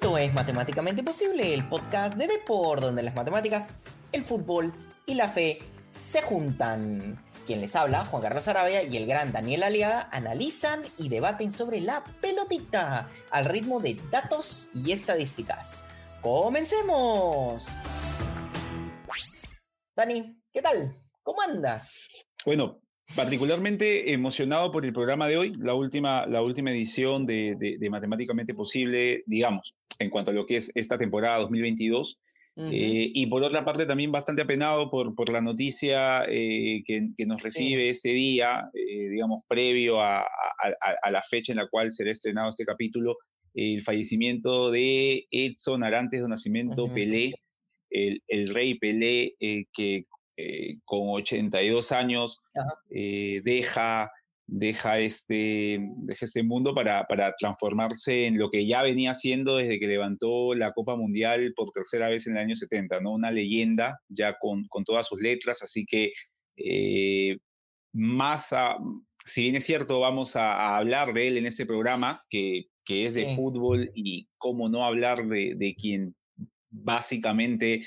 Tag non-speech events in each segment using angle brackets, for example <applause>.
Esto es Matemáticamente Posible, el podcast de Depor, donde las matemáticas, el fútbol y la fe se juntan. Quien les habla, Juan Carlos Arabia y el gran Daniel Aliaga, analizan y debaten sobre la pelotita al ritmo de datos y estadísticas. ¡Comencemos! Dani, ¿qué tal? ¿Cómo andas? Bueno, particularmente emocionado por el programa de hoy, la última, la última edición de, Matemáticamente Posible, digamos, en cuanto a lo que es esta temporada 2022. Eh, y por otra parte también bastante apenado por, por la noticia eh, que, nos recibe ese día, eh, digamos, previo a, la fecha en la cual será estrenado este capítulo, el fallecimiento de Edson Arantes de Nacimiento Pelé, el, el, rey Pelé, que eh, con 82 años eh, deja, deja, este, deja este mundo para, para, transformarse en lo que ya venía haciendo desde que levantó la Copa Mundial por tercera vez en el año 70, ¿no? Una leyenda ya con, con todas sus letras, así que eh, más, si bien es cierto, vamos a, hablar de él en este programa, que, que es de fútbol y cómo no hablar de, de quien básicamente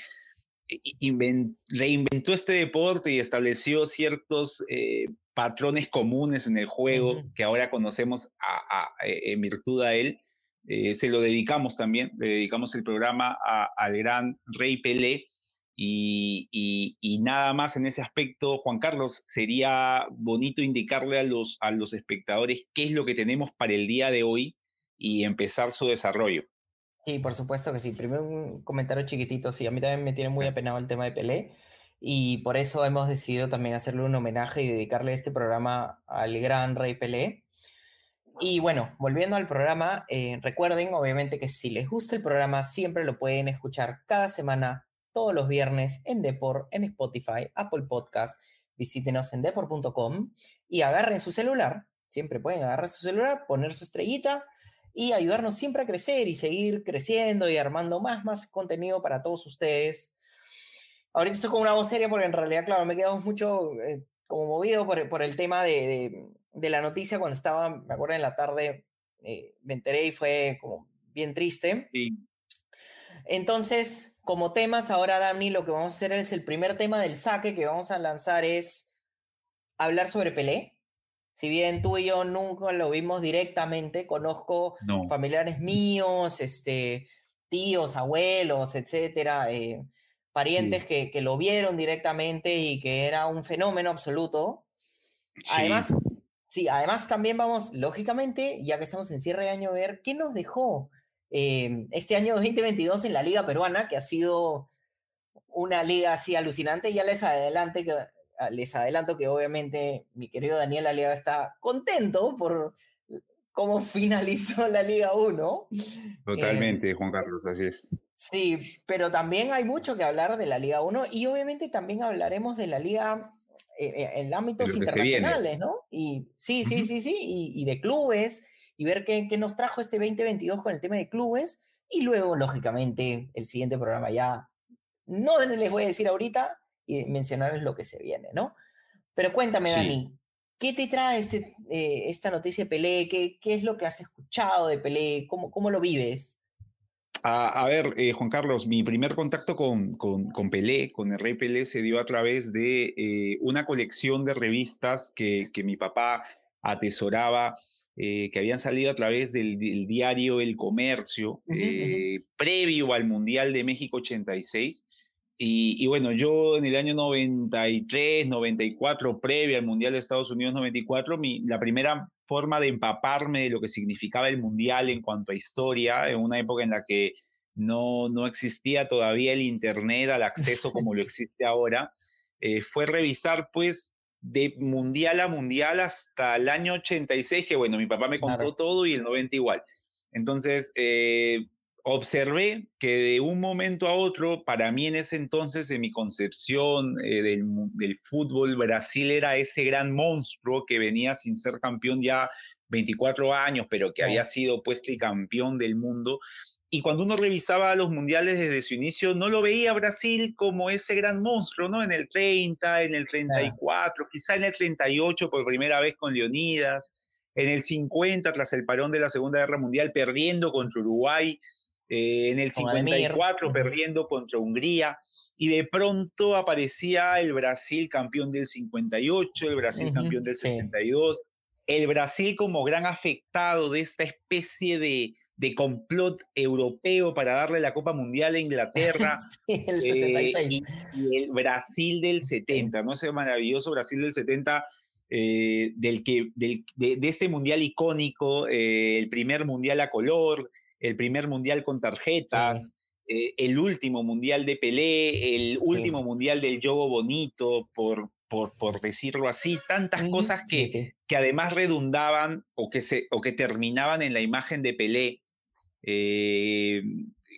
reinventó este deporte y estableció ciertos eh, patrones comunes en el juego que ahora conocemos eh, en virtud a él. Eh, se lo dedicamos también, le dedicamos el programa al gran Rey Pelé. Y, y, nada más en ese aspecto, Juan Carlos, sería bonito indicarle a los, a los espectadores qué es lo que tenemos para el día de hoy y empezar su desarrollo. Sí, por supuesto que sí. Primero un comentario chiquitito. Sí, a mí también me tiene muy apenado el tema de Pelé y por eso hemos decidido también hacerle un homenaje y dedicarle este programa al gran rey Pelé. Y bueno, volviendo al programa, eh, recuerden obviamente que si les gusta el programa siempre lo pueden escuchar cada semana, todos los viernes en Depor, en Spotify, Apple Podcast. Visítenos en depor.com y agarren su celular. Siempre pueden agarrar su celular, poner su estrellita y ayudarnos siempre a crecer y seguir creciendo y armando más, más contenido para todos ustedes. Ahorita estoy con una voz seria porque en realidad, claro, me he quedado mucho eh, como movido por, por el tema de, de, la noticia cuando estaba, me acuerdo en la tarde, eh, me enteré y fue como bien triste. Entonces, como temas, ahora Dani, lo que vamos a hacer es el primer tema del saque que vamos a lanzar es hablar sobre Pelé si bien tú y yo nunca lo vimos directamente, conozco familiares míos, este, tíos, abuelos, etcétera, eh, parientes que, lo vieron directamente y que era un fenómeno absoluto. Además, sí, además también vamos, lógicamente, ya que estamos en cierre de año, a ver qué nos dejó eh, este año 2022 en la Liga Peruana, que ha sido una liga así alucinante. Ya les adelante que les adelanto que obviamente mi querido Daniel Aliaga está contento por cómo <laughs> finalizó la Liga 1. Totalmente, eh, Juan Carlos, así es. Sí, pero también hay mucho que hablar de la Liga 1 y obviamente también hablaremos de la Liga eh, eh, en ámbitos internacionales, ¿no? Y sí, sí, sí, sí, y, de clubes y ver qué, qué nos trajo este 2022 con el tema de clubes y luego, lógicamente, el siguiente programa ya, no les voy a decir ahorita, y mencionarles lo que se viene, ¿no? Pero cuéntame, Dani, ¿qué te trae este, eh, esta noticia de Pelé? ¿Qué, ¿Qué, es lo que has escuchado de Pelé? ¿Cómo, cómo lo vives? A, ver, eh, Juan Carlos, mi primer contacto con, con, con, Pelé, con el Rey Pelé, se dio a través de eh, una colección de revistas que, que mi papá atesoraba, que habían salido a través del, diario El Comercio, previo al Mundial de México 86 y, bueno, yo en el año 93, 94, previo al Mundial de Estados Unidos 94, mi, la primera forma de empaparme de lo que significaba el Mundial en cuanto a historia, en una época en la que no, no existía todavía el Internet al acceso <laughs> como lo existe ahora, eh, fue revisar pues de mundial a mundial hasta el año 86, que bueno, mi papá me contó todo y el 90 igual. Entonces, eh, observé que de un momento a otro, para mí en ese entonces, en mi concepción eh, del, fútbol, Brasil era ese gran monstruo que venía sin ser campeón ya 24 años, pero que había sido pues campeón del mundo. Y cuando uno revisaba los mundiales desde su inicio, no lo veía Brasil como ese gran monstruo, ¿no? En el 30, en el 34, quizá en el 38 por primera vez con Leonidas, en el 50 tras el parón de la Segunda Guerra Mundial perdiendo contra Uruguay, eh, en el 54 perdiendo contra Hungría, y de pronto aparecía el Brasil campeón del 58, el Brasil campeón del 62, el Brasil como gran afectado de esta especie de, de complot europeo para darle la Copa Mundial a Inglaterra. <laughs> el 66. Eh, y, el Brasil del 70, ¿no? Ese maravilloso Brasil del 70, eh, del que, del, de, de, este mundial icónico, eh, el primer mundial a color, el primer mundial con tarjetas. el último mundial de Pelé, el último mundial del Yogo Bonito, por, por, por, decirlo así, tantas cosas que, que además redundaban o que, se, o que terminaban en la imagen de Pelé, eh,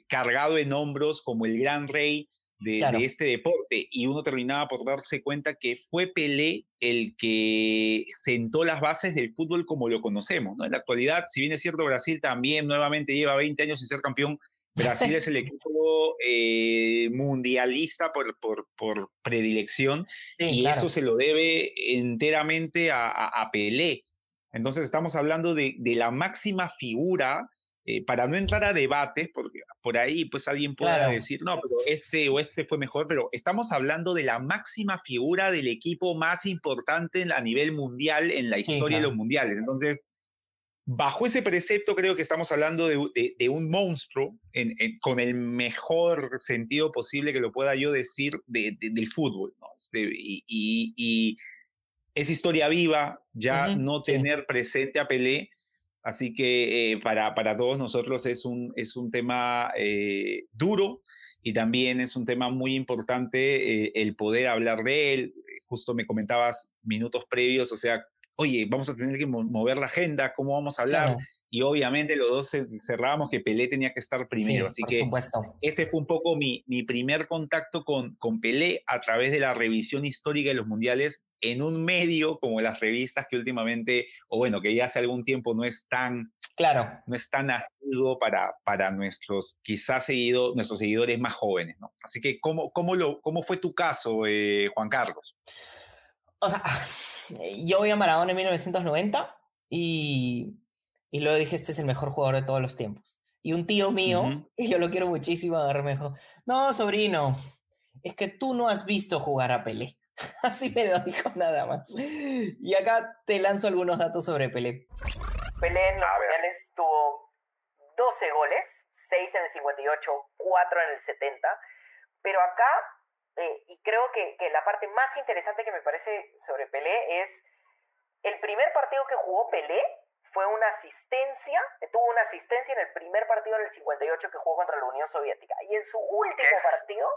cargado en hombros como el gran rey de, este deporte. Y uno terminaba por darse cuenta que fue Pelé el que sentó las bases del fútbol como lo conocemos. ¿no? En la actualidad, si bien es cierto, Brasil también nuevamente lleva 20 años sin ser campeón, Brasil es el <laughs> equipo eh, mundialista por, por, por predilección y eso se lo debe enteramente a, a, Pelé. Entonces estamos hablando de, de la máxima figura eh, para no entrar a debates, porque por ahí pues alguien pueda decir, no, pero este o este fue mejor, pero estamos hablando de la máxima figura del equipo más importante a nivel mundial en la historia de los mundiales. Entonces, bajo ese precepto creo que estamos hablando de, de, un monstruo con el mejor sentido posible que lo pueda yo decir del fútbol. ¿no? Este, y, y, es historia viva, ya no tener presente a Pelé Así que eh, para, para, todos nosotros es un, es un tema eh, duro y también es un tema muy importante eh, el poder hablar de él. Justo me comentabas minutos previos, o sea, oye, vamos a tener que mover la agenda, ¿cómo vamos a hablar? Y obviamente los dos cerrábamos que Pelé tenía que estar primero. Así que ese fue un poco mi, mi primer contacto con, con Pelé a través de la revisión histórica de los mundiales en un medio como las revistas que últimamente, o bueno, que ya hace algún tiempo no es tan, claro. no es tan asiduo para, para nuestros, quizás seguido, nuestros seguidores más jóvenes, ¿no? Así que, ¿cómo, cómo, lo, cómo fue tu caso, eh, Juan Carlos? O sea, yo voy a Maradona en 1990 y y luego dije, este es el mejor jugador de todos los tiempos. Y un tío mío, que <laughs> yo lo quiero muchísimo, me dijo, no, sobrino, es que tú no has visto jugar a Pelé. <laughs> Así me lo dijo nada más. Y acá te lanzo algunos datos sobre Pelé. Pelé en los mundiales tuvo 12 goles, 6 en el 58, 4 en el 70. Pero acá, eh, y creo que, que la parte más interesante que me parece sobre Pelé es el primer partido que jugó Pelé fue una asistencia, tuvo una asistencia en el primer partido en el 58 que jugó contra la Unión Soviética. Y en su último partido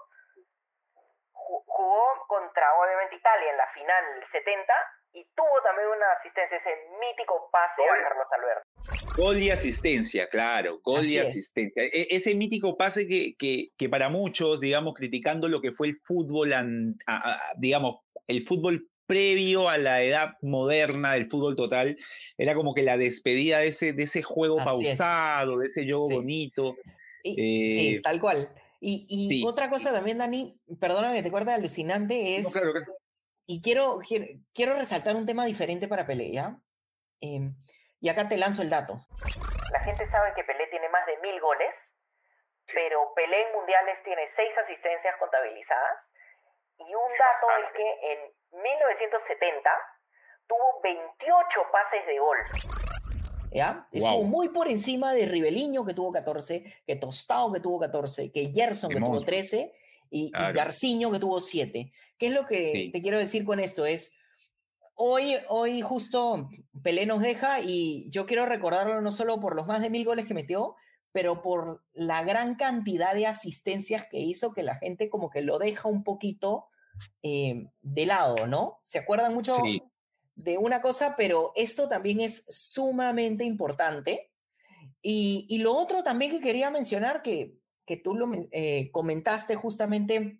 jugó contra, obviamente, Italia en la final del 70 y tuvo también una asistencia, ese mítico pase a Carlos Alberto. Gol y asistencia, claro, gol y asistencia. E, ese mítico pase que, que, que, para muchos, digamos, criticando lo que fue el fútbol, digamos, el fútbol previo a la edad moderna del fútbol total, era como que la despedida de ese, de ese juego pausado, de ese juego bonito. sí, eh, tal cual. Y, otra cosa también, Dani, perdóname que te acuerdas alucinante, es... Y quiero, quiero, resaltar un tema diferente para Pelé, ¿ya? Em, y acá te lanzo el dato. La gente sabe que Pelé tiene más de mil goles, pero Pelé en mundiales tiene seis asistencias contabilizadas. Y un dato es que en 1970 tuvo 28 pases de gol. ¿Ya? Estuvo muy por encima de Ribeliño, que tuvo 14, que Tostado, que tuvo 14, que Gerson, que tuvo 13, y, Garciño, que tuvo 7. ¿Qué es lo que te quiero decir con esto? Es, hoy, hoy justo Pelé nos deja y yo quiero recordarlo no solo por los más de mil goles que metió, pero por la gran cantidad de asistencias que hizo, que la gente como que lo deja un poquito eh, de lado, ¿no? Se acuerdan mucho de una cosa, pero esto también es sumamente importante. Y, lo otro también que quería mencionar, que, que tú lo eh, comentaste justamente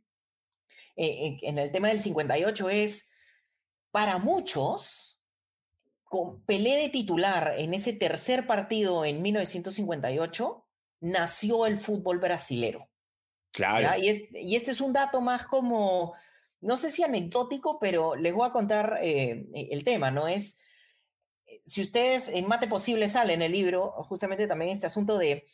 eh, en el tema del 58, es para muchos, con Pelé de titular en ese tercer partido en 1958, nació el fútbol brasilero. Claro. Y, y, este es un dato más como no sé si anecdótico, pero les voy a contar eh, e, el tema, ¿no? Es, eh, si ustedes en Mate Posible sale en el libro, justamente también este asunto de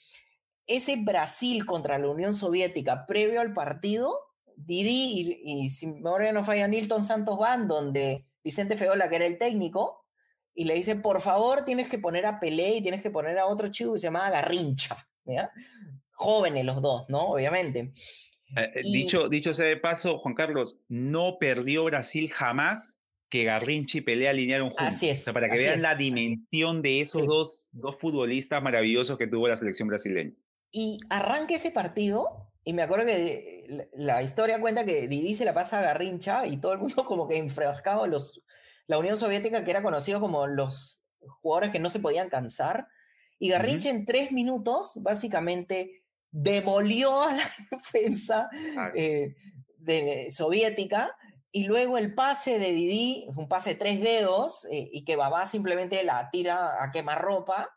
ese Brasil contra la Unión Soviética previo al partido, Didi y, y si me no falla, Nilton Santos van donde Vicente Feola, que era el técnico, y le dice, por favor, tienes que poner a Pelé y tienes que poner a otro chico que se llamaba Garrincha, ¿ya? Jóvenes los dos, ¿no? Obviamente. Eh, eh, dicho, dicho sea de paso, Juan Carlos, no perdió Brasil jamás que Garrincha y Pelé alinearon juntos. Así es. para que vean la dimensión de esos dos, dos futbolistas maravillosos que tuvo la selección brasileña. Y arranca ese partido, y me acuerdo que la historia cuenta que Didi se la pasa a Garrincha y todo el mundo <laughs> como que enfrascado los la Unión Soviética, que era conocido como los jugadores que no se podían cansar. Y Garrincha en tres minutos, básicamente, demolió a la <laughs> defensa eh, de, soviética. Y luego el pase de Didi, un pase de tres dedos, eh, y que Babá simplemente la tira a quemarropa.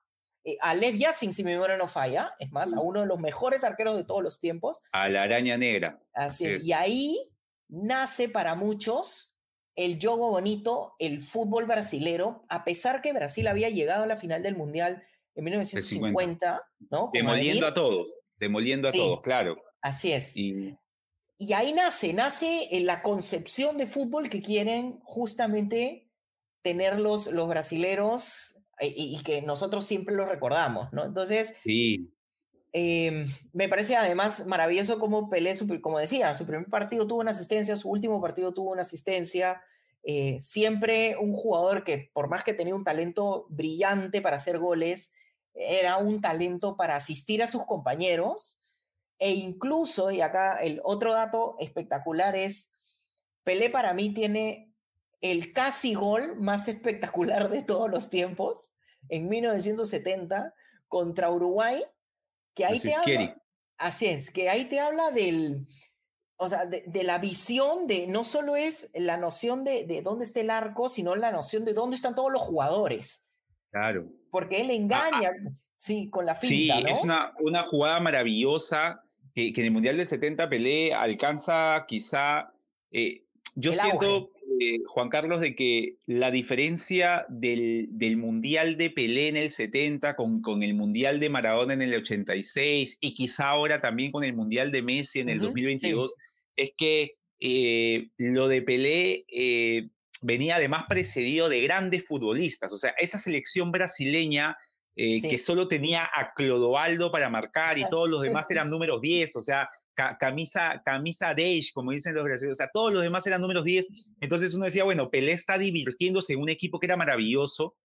Eh, a Lev Yassin, si mi memoria no falla, es más, a uno de los mejores arqueros de todos los tiempos. A la araña negra. Así, Y ahí nace para muchos el juego bonito, el fútbol brasilero, a pesar que Brasil había llegado a la final del Mundial en 1950, ¿no? demoliendo a todos, demoliendo a todos, claro. Así es. Y... ahí nace, nace la concepción de fútbol que quieren justamente tener los, los brasileros eh, y, que nosotros siempre lo recordamos, ¿no? Entonces, sí. Em, me parece además maravilloso como Pelé, como decía, su primer partido tuvo una asistencia, su último partido tuvo una asistencia. Eh, siempre un jugador que, por más que tenía un talento brillante para hacer goles, era un talento para asistir a sus compañeros. E incluso, y acá el otro dato espectacular es, Pelé para mí tiene el casi gol más espectacular de todos los tiempos en 1970 contra Uruguay que ahí te habla. Así es, que ahí te habla del, o sea, de, la visión de, no solo es la noción de, de, dónde está el arco, sino la noción de dónde están todos los jugadores. Claro. Porque él engaña, sí, con la finta, Sí, es una, una jugada maravillosa que, que, en el Mundial del 70 Pelé alcanza quizá, eh, yo siento, eh, Juan Carlos, de que la diferencia del, del, Mundial de Pelé en el 70 con, con, el Mundial de Maradona en el 86 y quizá ahora también con el Mundial de Messi en el 2022 es que eh, lo de Pelé eh, venía además precedido de grandes futbolistas. O sea, esa selección brasileña que solo tenía a Clodoaldo para marcar y todos los demás eran <laughs> números 10, o sea, camisa, camisa beige, como dicen los brasileños, o sea, todos los demás eran números 10, entonces uno decía, bueno, Pelé está divirtiéndose en un equipo que era maravilloso,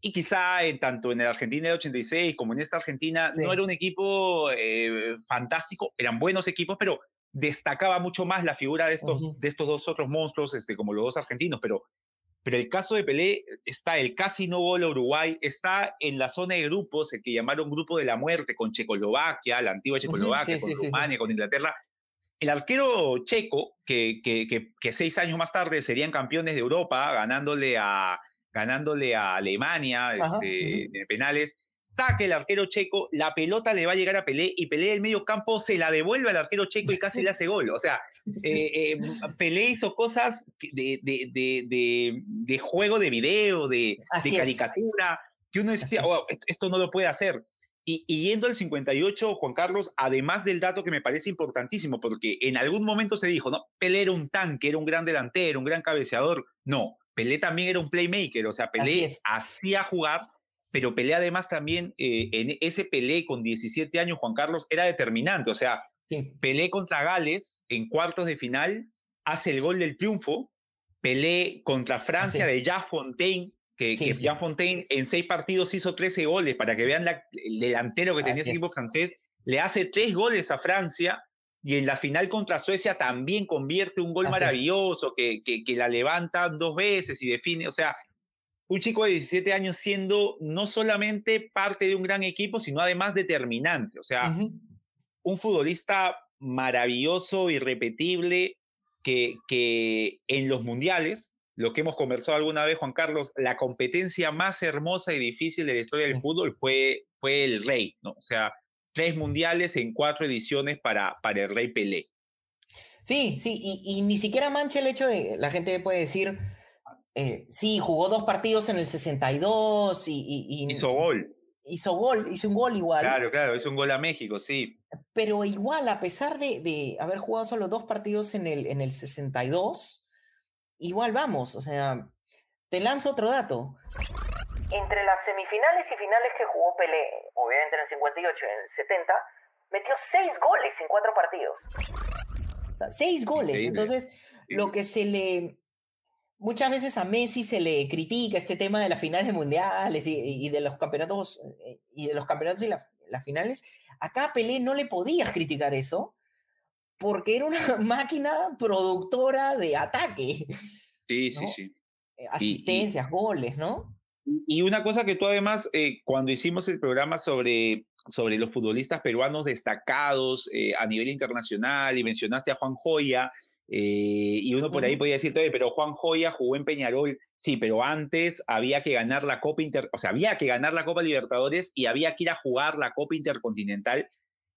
y quizá en, tanto en el Argentina de 86 como en esta Argentina no era un equipo eh, fantástico, eran buenos equipos, pero destacaba mucho más la figura de estos, de estos dos otros monstruos, este, como los dos argentinos, pero pero el caso de Pelé está el casi no gol a Uruguay, está en la zona de grupos, el que llamaron grupo de la muerte, con Checoslovaquia, la antigua Checoslovaquia, con Rumania, con Inglaterra. El arquero checo, que, que, que, seis años más tarde serían campeones de Europa, ganándole a, ganándole a Alemania este, en penales, saque el arquero checo, la pelota le va a llegar a Pelé y Pelé del medio campo se la devuelve al arquero checo y casi le hace gol. O sea, eh, eh, Pelé hizo cosas de, de, de, juego de video, de, caricatura, que uno decía, oh, esto no lo puede hacer. Y, yendo al 58, Juan Carlos, además del dato que me parece importantísimo, porque en algún momento se dijo, no, Pelé era un tanque, era un gran delantero, un gran cabeceador. No, Pelé también era un playmaker, o sea, Pelé hacía jugar pero Pelé además también, eh, en ese Pelé con 17 años, Juan Carlos, era determinante, o sea, Pelé contra Gales en cuartos de final, hace el gol del triunfo, Pelé contra Francia de Jean Fontaine, que, Jean Fontaine en seis partidos hizo 13 goles, para que vean el delantero que tenía ese equipo francés, le hace tres goles a Francia, y en la final contra Suecia también convierte un gol maravilloso, que, que, que, la levanta dos veces y define, o sea, un chico de 17 años siendo no solamente parte de un gran equipo, sino además determinante. O sea, un futbolista maravilloso, irrepetible, que, que en los mundiales, lo que hemos conversado alguna vez, Juan Carlos, la competencia más hermosa y difícil de la historia del fútbol fue, fue el Rey, ¿no? O sea, tres mundiales en cuatro ediciones para, para el Rey Pelé. Sí, sí, y, y ni siquiera mancha el hecho de, la gente puede decir, eh, sí, jugó dos partidos en el 62 y... Hizo gol. hizo gol, hizo un gol igual. Claro, claro, hizo un gol a México, sí. Pero igual, a pesar de, de haber jugado solo dos partidos en el, en el 62, igual vamos, o sea, te lanzo otro dato. Entre las semifinales y finales que jugó Pelé, obviamente en el 58 y en el 70, metió seis goles en cuatro partidos. O sea, seis goles. Entonces, lo que se le muchas veces a Messi se le critica este tema de las finales mundiales y, de los campeonatos eh, y de los campeonatos y las finales. Acá a Pelé no le podías criticar eso porque era una <laughs> máquina productora de ataque. Sí, sí, sí. Eh, asistencias, goles, ¿no? Y una cosa que tú además, eh, cuando hicimos el programa sobre, sobre los futbolistas peruanos destacados a nivel internacional y mencionaste a Juan Joya, eh, y uno por ahí podía decir, pero Juan Joya jugó en Peñarol, sí, pero antes había que ganar la Copa Inter, o sea, había que ganar la Copa Libertadores y había que ir a jugar la Copa Intercontinental.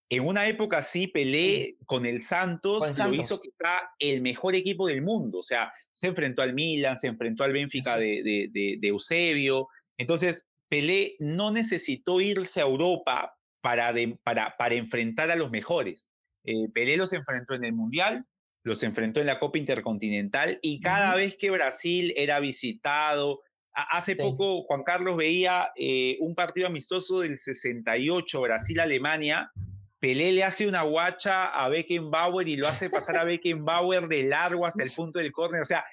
En una época sí, Pelé con el Santos, lo hizo quizá el mejor equipo del mundo, o sea, se enfrentó al Milan, se enfrentó al Benfica de, de, Eusebio, entonces Pelé no necesitó irse a Europa para, para, para enfrentar a los mejores. Eh, Pelé los enfrentó en el Mundial, los enfrentó en la Copa Intercontinental y cada vez que Brasil era visitado, hace poco Juan Carlos veía eh, un partido amistoso del 68, Brasil-Alemania, Pelé le hace una guacha a Beckenbauer y lo hace pasar a <laughs> Beckenbauer de largo hasta el punto del córner, o sea,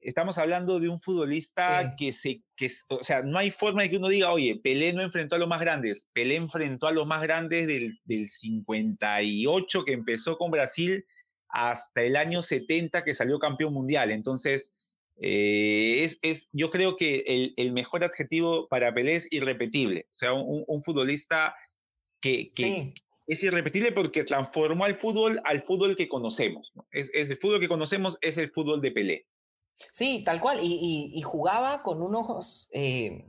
estamos hablando de un futbolista que se, que, o sea, no hay forma de que uno diga, oye, Pelé no enfrentó a los más grandes, Pelé enfrentó a los más grandes del, del 58 que empezó con Brasil hasta el año 70 que salió campeón mundial. Entonces, eh, es, yo creo que el, mejor adjetivo para Pelé es irrepetible. O sea, un, futbolista que, es irrepetible porque transformó al fútbol al fútbol que conocemos. Es, el fútbol que conocemos es el fútbol de Pelé. Sí, tal cual. Y, jugaba con unos eh,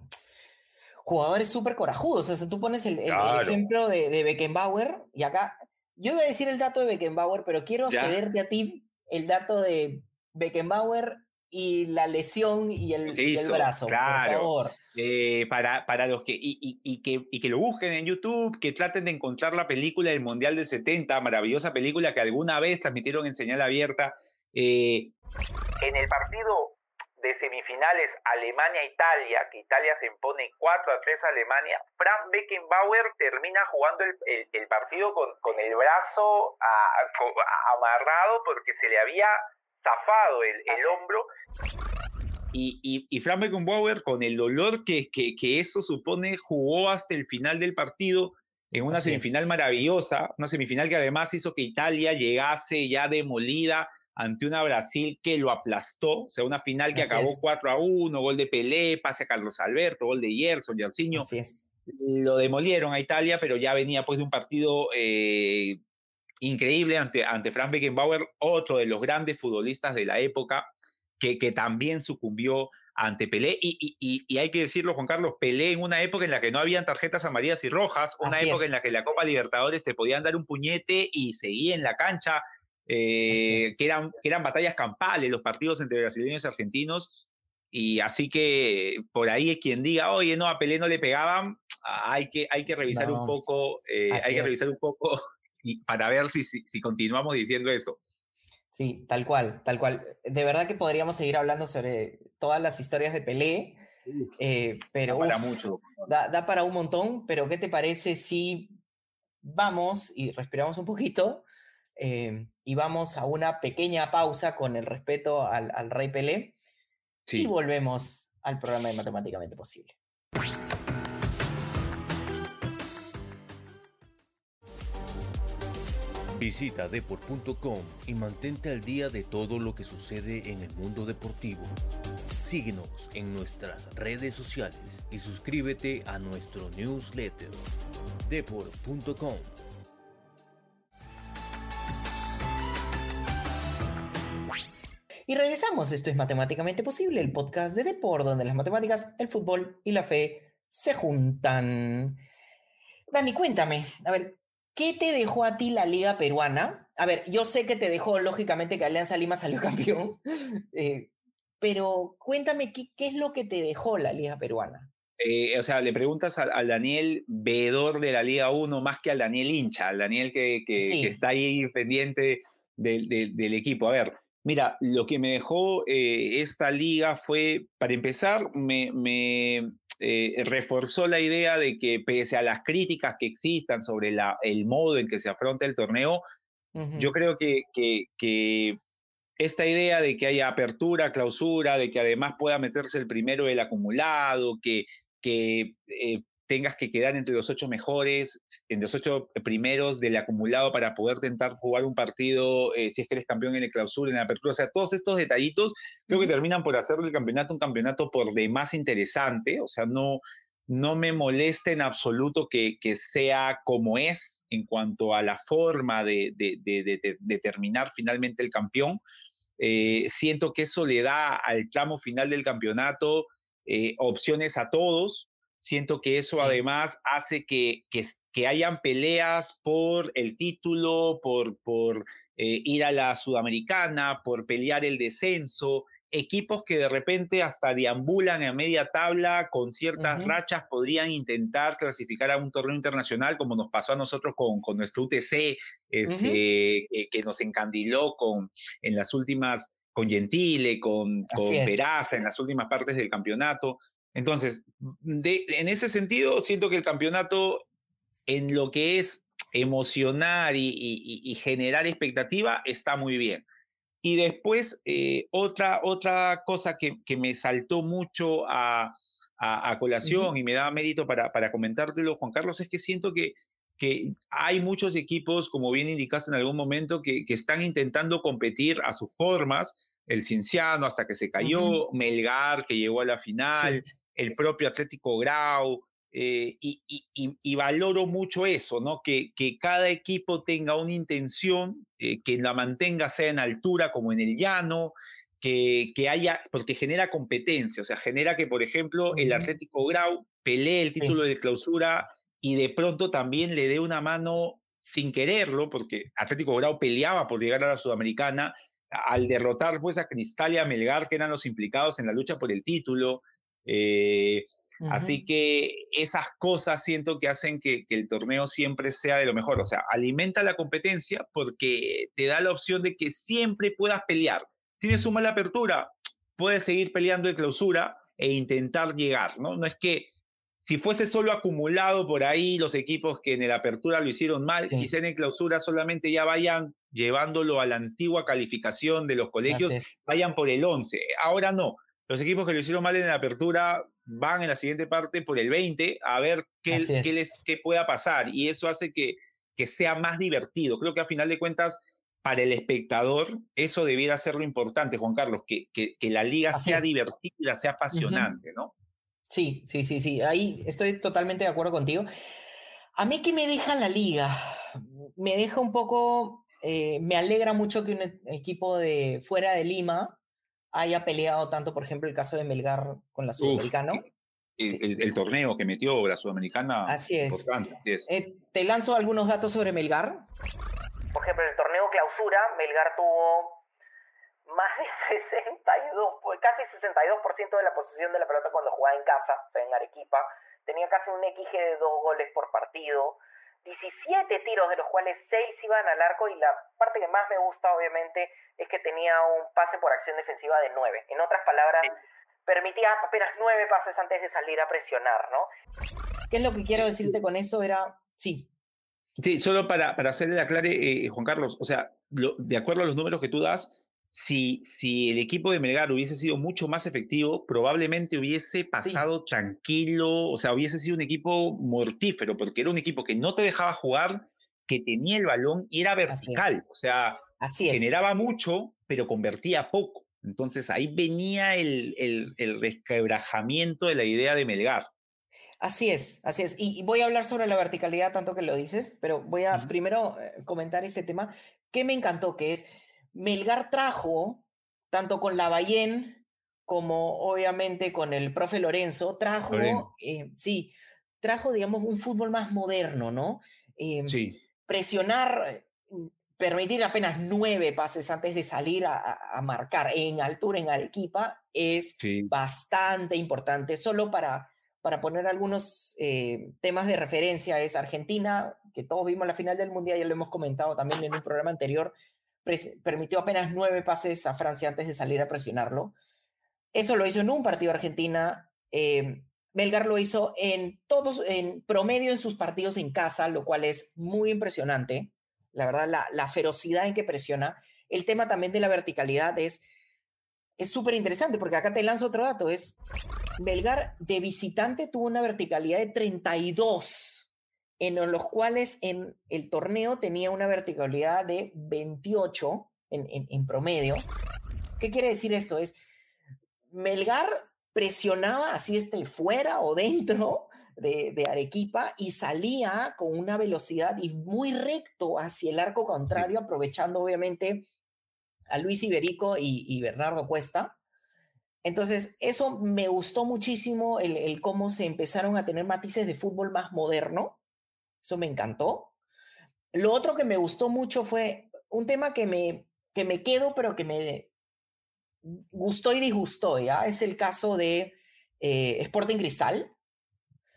jugadores súper corajudos. O sea, tú pones el, ejemplo de, de Beckenbauer y acá yo iba a decir el dato de Beckenbauer, pero quiero cederte a ti el dato de Beckenbauer y la lesión y el, brazo, por favor. Eh, para, para los que y, que, y que lo busquen en YouTube, que traten de encontrar la película del Mundial del 70, maravillosa película que alguna vez transmitieron en señal abierta. Eh, en el partido de semifinales Alemania-Italia, que Italia se impone 4 a 3 a Alemania, Frank Beckenbauer termina jugando el, el, partido con, con, el brazo amarrado porque se le había zafado el, el hombro. Y, y, y, Frank Beckenbauer, con el dolor que, que, que, eso supone, jugó hasta el final del partido en una semifinal maravillosa, una semifinal que además hizo que Italia llegase ya demolida ante una Brasil que lo aplastó, o sea, una final que acabó 4 a 1, gol de Pelé, pase a Carlos Alberto, gol de Gerson, Jairzinho. Así es. Lo demolieron a Italia, pero ya venía pues de un partido eh, increíble ante, ante Frank Beckenbauer, otro de los grandes futbolistas de la época, que, que también sucumbió ante Pelé. Y, y, y, hay que decirlo, Juan Carlos, Pelé en una época en la que no habían tarjetas amarillas y rojas, una época en la que la Copa Libertadores te podían dar un puñete y seguía en la cancha eh, que, eran, que eran batallas campales los partidos entre brasileños y argentinos. Y así que por ahí quien diga, oye, no, a Pelé no le pegaban, hay que, hay que revisar un poco, eh, hay que revisar un poco <laughs> y para ver si, si, continuamos diciendo eso. Sí, tal cual, tal cual. De verdad que podríamos seguir hablando sobre todas las historias de Pelé, eh, pero da para mucho. Da, da, para un montón, pero ¿qué te parece si vamos y respiramos un poquito eh, y vamos a una pequeña pausa con el respeto al, Rey Pelé y volvemos al programa de Matemáticamente Posible. Visita deport.com y mantente al día de todo lo que sucede en el mundo deportivo. Síguenos en nuestras redes sociales y suscríbete a nuestro newsletter deport.com Y regresamos, esto es Matemáticamente Posible, el podcast de Depor, donde las matemáticas, el fútbol y la fe se juntan. Dani, cuéntame, a ver, ¿qué te dejó a ti la liga peruana? A ver, yo sé que te dejó, lógicamente, que Alianza Lima <laughs> salió campeón, eh, pero cuéntame, ¿qué, ¿qué, es lo que te dejó la liga peruana? Eh, o sea, le preguntas al, Daniel veedor de la Liga 1 más que al Daniel hincha, al Daniel que, está ahí pendiente del equipo. A ver, mira, lo que me dejó eh, esta liga fue, para empezar, me, eh, reforzó la idea de que pese a las críticas que existan sobre la, el modo en que se afronta el torneo, yo creo que, que esta idea de que haya apertura, clausura, de que además pueda meterse el primero del acumulado, que, que eh, tengas que quedar entre los ocho mejores, entre los ocho primeros del acumulado para poder tentar jugar un partido, eh, si es que eres campeón en el clausura, en la apertura. O sea, todos estos detallitos creo que terminan por hacer del campeonato un campeonato por demás interesante. O sea, no, no me molesta en absoluto que, que, sea como es en cuanto a la forma de, de, de, de terminar finalmente el campeón. Eh, siento que eso le da al tramo final del campeonato eh, opciones a todos. Siento que eso además hace que, que, hayan peleas por el título, por, por eh, ir a la Sudamericana, por pelear el descenso equipos que de repente hasta deambulan a media tabla con ciertas rachas podrían intentar clasificar a un torneo internacional como nos pasó a nosotros con, con nuestro UTC, este, que nos encandiló con, en las últimas, con Gentile, con, con Peraza, en las últimas partes del campeonato. Entonces, de, en ese sentido, siento que el campeonato en lo que es emocionar y, y generar expectativa está muy bien. Y después, eh, otra, otra cosa que, que, me saltó mucho a, a, colación y me da mérito para, para comentártelo, Juan Carlos, es que siento que, que hay muchos equipos, como bien indicaste en algún momento, que, que están intentando competir a sus formas. El Cinciano hasta que se cayó, Melgar que llegó a la final, el propio Atlético Grau, eh, y, valoro mucho eso, ¿no? Que, que cada equipo tenga una intención, eh, que la mantenga sea en altura como en el llano, que, que, haya, porque genera competencia, o sea, genera que, por ejemplo, el Atlético Grau pelee el título de clausura y de pronto también le dé una mano sin quererlo, porque Atlético Grau peleaba por llegar a la Sudamericana, al derrotar pues a Cristal y a Melgar, que eran los implicados en la lucha por el título. Eh, Así que esas cosas siento que hacen que, el torneo siempre sea de lo mejor. O sea, alimenta la competencia porque te da la opción de que siempre puedas pelear. Tienes una mala apertura, puedes seguir peleando de clausura e intentar llegar, ¿no? No es que si fuese solo acumulado por ahí los equipos que en la apertura lo hicieron mal, quizá en clausura solamente ya vayan llevándolo a la antigua calificación de los colegios, vayan por el 11. Ahora no. Los equipos que lo hicieron mal en la apertura van en la siguiente parte por el 20 a ver qué, qué, les, qué pueda pasar y eso hace que, que sea más divertido. Creo que a final de cuentas, para el espectador, eso debiera ser lo importante, Juan Carlos, que, que, que la liga sea divertida, sea apasionante, ¿no? Sí, sí, sí, sí, ahí estoy totalmente de acuerdo contigo. A mí que me deja la liga, me deja un poco, eh, me alegra mucho que un equipo de fuera de Lima haya peleado tanto, por ejemplo, el caso de Melgar con la Sudamericana. El, torneo que metió la Sudamericana. Así es. Eh, te lanzo algunos datos sobre Melgar. Por ejemplo, en el torneo clausura, Melgar tuvo más de <laughs> 62, pues, casi 62% de la posesión de la pelota cuando jugaba en casa, o sea, en Arequipa. Tenía casi un XG de dos goles por partido. 17 tiros, de los cuales 6 iban al arco y la parte que más me gusta obviamente es que tenía un pase por acción defensiva de 9. En otras palabras, permitía apenas 9 pases antes de salir a presionar, ¿no? ¿Qué es lo que quiero decirte con eso? Era, sí. Sí, solo para, para hacerle la clave, eh, Juan Carlos, o sea, de acuerdo a los números que tú das, si, si el equipo de Melgar hubiese sido mucho más efectivo, probablemente hubiese pasado tranquilo, o sea, hubiese sido un equipo mortífero, porque era un equipo que no te dejaba jugar, que tenía el balón y era vertical, o sea, generaba mucho, pero convertía poco. Entonces ahí venía el, el, el resquebrajamiento de la idea de Melgar. Así es, así es. Y voy a hablar sobre la verticalidad tanto que lo dices, pero voy a primero eh, comentar este tema que me encantó, que es Melgar trajo, tanto con la Bayén como obviamente con el profe Lorenzo, trajo, eh, sí, trajo, digamos, un fútbol más moderno, ¿no? Em, sí. Presionar, mm, permitir apenas nueve pases antes de salir a, marcar en altura en Arequipa es bastante importante, solo para, para poner algunos eh, temas de referencia, es Argentina, que todos vimos la final del Mundial, ya lo hemos comentado también en un programa anterior, permitió apenas nueve pases a Francia antes de salir a presionarlo. Eso lo hizo en un partido Argentina. Eh, Melgar lo hizo en todos, en promedio en sus partidos en casa, lo cual es muy impresionante. La verdad, la, ferocidad en que presiona. El tema también de la verticalidad es es súper interesante porque acá te lanzo otro dato. Es Belgar de visitante tuvo una verticalidad de 32, en los cuales en el torneo tenía una verticalidad de 28 en, en, promedio. ¿Qué quiere decir esto? Es Melgar presionaba así este fuera o dentro de, de, Arequipa y salía con una velocidad y muy recto hacia el arco contrario, aprovechando obviamente a Luis Iberico y, Bernardo Cuesta. Entonces, eso me gustó muchísimo, el, cómo se empezaron a tener matices de fútbol más moderno. Eso me encantó. Lo otro que me gustó mucho fue un tema que me, que me quedo, pero que me gustó y disgustó, ¿ya? Es el caso de eh, Sporting Cristal.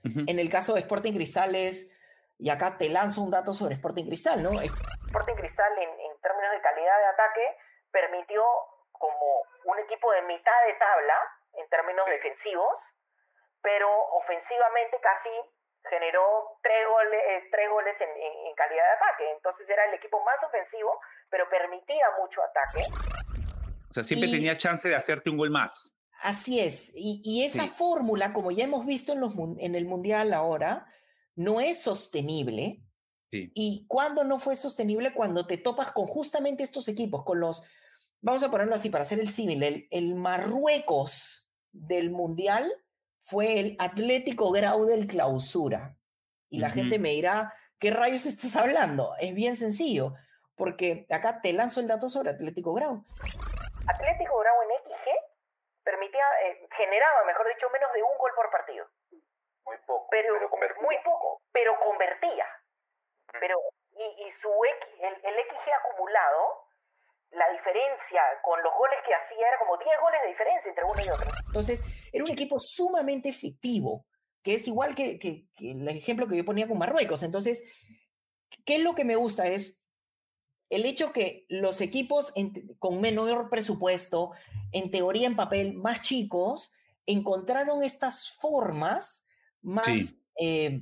En el caso de Sporting Cristal es, y acá te lanzo un dato sobre Sporting Cristal, ¿no? Sporting Cristal en, en términos de calidad de ataque permitió como un equipo de mitad de tabla en términos defensivos, pero ofensivamente casi generó tres goles, eh, tres goles en, calidad de ataque. Entonces era el equipo más ofensivo, pero permitía mucho ataque. O sea, siempre tenía chance de hacerte un gol más. Así es. Y, esa fórmula, como ya hemos visto en, los, en el Mundial ahora, no es sostenible. ¿Y cuándo no fue sostenible? Cuando te topas con justamente estos equipos, con los vamos a ponerlo así para hacer el símil, el, Marruecos del Mundial fue el Atlético Grau del Clausura. Y la gente me dirá, ¿qué rayos estás hablando? Es bien sencillo, porque acá te lanzo el dato sobre Atlético Grau. Atlético Grau en XG permitía, eh, generaba, mejor dicho, menos de un gol por partido. Muy poco. Pero, muy poco, pero convertía. Pero, y, su X, el, el XG acumulado la diferencia con los goles que hacía era como 10 goles de diferencia entre uno y otro. Entonces, era un equipo sumamente efectivo, que es igual que, que, el ejemplo que yo ponía con Marruecos. Entonces, ¿qué es lo que me gusta? Es el hecho que los equipos con menor presupuesto, en teoría en papel más chicos, encontraron estas formas más... Eh,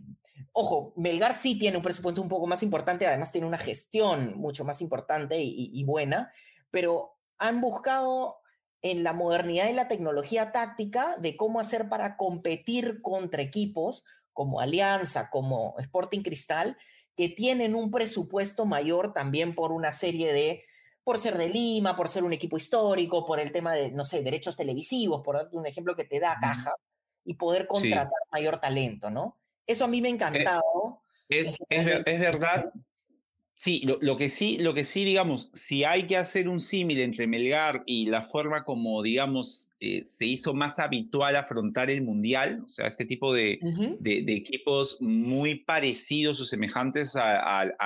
ojo, Melgar sí tiene un presupuesto un poco más importante, además tiene una gestión mucho más importante y, buena, pero han buscado en la modernidad y la tecnología táctica de cómo hacer para competir contra equipos como Alianza, como Sporting Cristal, que tienen un presupuesto mayor también por una serie de, por ser de Lima, por ser un equipo histórico, por el tema de, no sé, derechos televisivos, por darte un ejemplo que te da caja, y poder contratar mayor talento, ¿no? Eso a mí me ha encantado. Es, es, es verdad. Sí, lo, lo, que sí, lo que sí, digamos, si hay que hacer un símil entre Melgar y la forma como, digamos, eh, se hizo más habitual afrontar el Mundial, o sea, este tipo de, de, de equipos muy parecidos o semejantes al,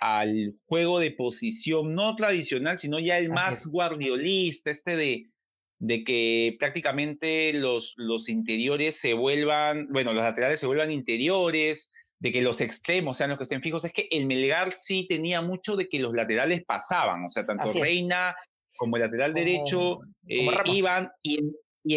al, juego de posición, no tradicional, sino ya el más guardiolista, este de, de que prácticamente los, los interiores se vuelvan, bueno, los laterales se vuelvan interiores, de que los extremos sean los que estén fijos, es que el Melgar sí tenía mucho de que los laterales pasaban, o sea, tanto Reina como el lateral derecho eh, iban y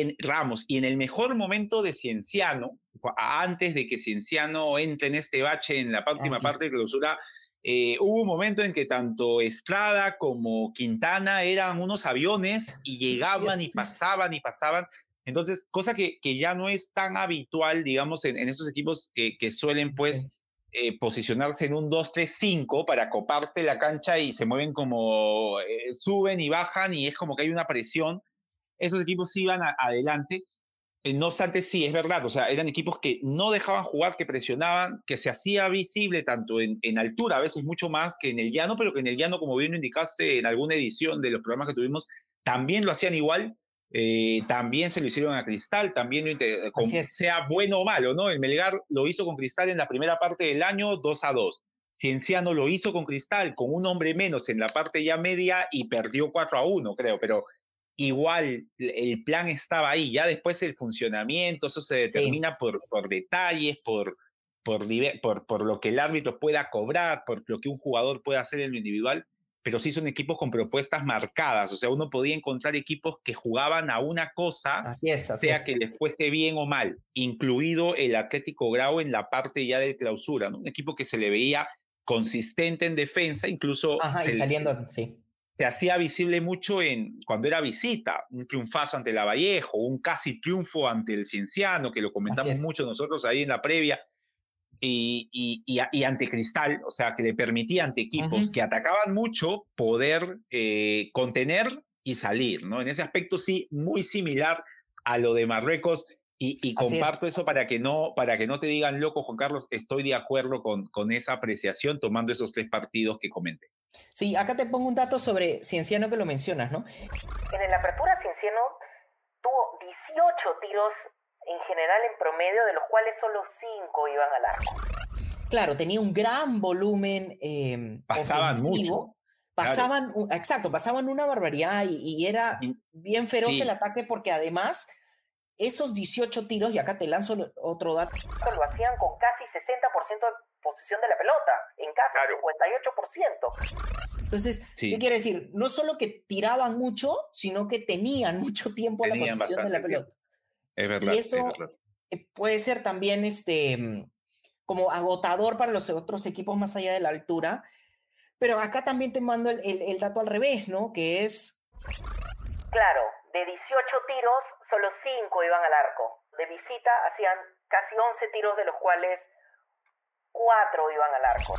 en, Ramos, y en el mejor momento de Cienciano, antes de que Cienciano entre en este bache en la última parte de clausura, eh, hubo un momento en que tanto Estrada como Quintana eran unos aviones y <laughs> llegaban y pasaban y pasaban. Entonces, cosa que, que, ya no es tan habitual, digamos, en, en esos equipos que, que suelen, pues, eh, posicionarse en un 2-3-5 para coparte la cancha y se mueven como, eh, suben y bajan y es como que hay una presión. Esos equipos iban adelante. Eh, no obstante, sí, es verdad, o sea, eran equipos que no dejaban jugar, que presionaban, que se hacía visible tanto en, en, altura, a veces mucho más que en el llano, pero que en el llano, como bien lo indicaste en alguna edición de los programas que tuvimos, también lo hacían igual, eh, también se lo hicieron a Cristal, también sea bueno o malo, ¿no? El Melgar lo hizo con Cristal en la primera parte del año 2 a 2. Cienciano lo hizo con Cristal, con un hombre menos en la parte ya media y perdió 4 a 1, creo, pero igual el plan estaba ahí, ya después el funcionamiento, eso se determina por, por detalles, por, por, por, por lo que el árbitro pueda cobrar, por lo que un jugador pueda hacer en lo individual, pero sí son equipos con propuestas marcadas. O sea, uno podía encontrar equipos que jugaban a una cosa, así es, sea que les fuese bien o mal, incluido el Atlético Grau en la parte ya de clausura, ¿no? Un equipo que se le veía consistente en defensa, incluso Ajá, y saliendo, sí. Se hacía visible mucho en cuando era visita, un triunfazo ante la Vallejo, un casi triunfo ante el Cienciano, que lo comentamos mucho nosotros ahí en la previa y, y, ante Cristal, o sea, que le permitía ante equipos que atacaban mucho poder eh, contener y salir, ¿no? En ese aspecto sí, muy similar a lo de Marruecos y, comparto eso para que, no, para que no te digan loco, Juan Carlos, estoy de acuerdo con, con esa apreciación tomando esos tres partidos que comenté. Sí, acá te pongo un dato sobre Cienciano que lo mencionas, ¿no? En la apertura Cienciano tuvo 18 tiros en general en promedio, de los cuales solo cinco iban al arco. Claro, tenía un gran volumen eh, pasaban Mucho. Pasaban, exacto, pasaban una barbaridad y, era bien feroz el ataque porque además esos 18 tiros, y acá te lanzo otro dato. Lo hacían con casi 60% de posición de la pelota, en casi 58%. Entonces, ¿qué quiere decir? No solo que tiraban mucho, sino que tenían <laughs> mucho tiempo la posición de la pelota y eso eh, puede ser también este, como agotador para los otros equipos más allá de la altura. Pero acá también te mando el, el, dato al revés, ¿no? Que es... Claro, de 18 tiros, solo 5 iban al arco. De visita hacían casi 11 tiros, de los cuales 4 iban al arco.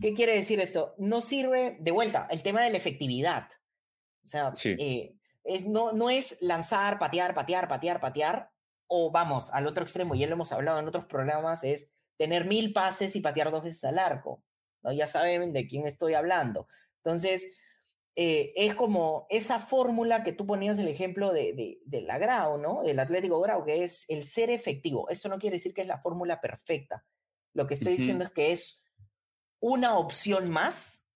¿Qué quiere decir esto? No sirve, de vuelta, el tema de la efectividad. O sea, eh, no, no es lanzar, patear, patear, patear, patear, o vamos al otro extremo, ya lo hemos hablado en otros programas, es tener mil pases y patear dos veces al arco. ¿no? Ya saben de quién estoy hablando. Entonces, eh, es como esa fórmula que tú ponías el ejemplo de, de, la Grau, ¿no? Del Atlético Grau, que es el ser efectivo. Esto no quiere decir que es la fórmula perfecta. Lo que estoy diciendo es que es una opción más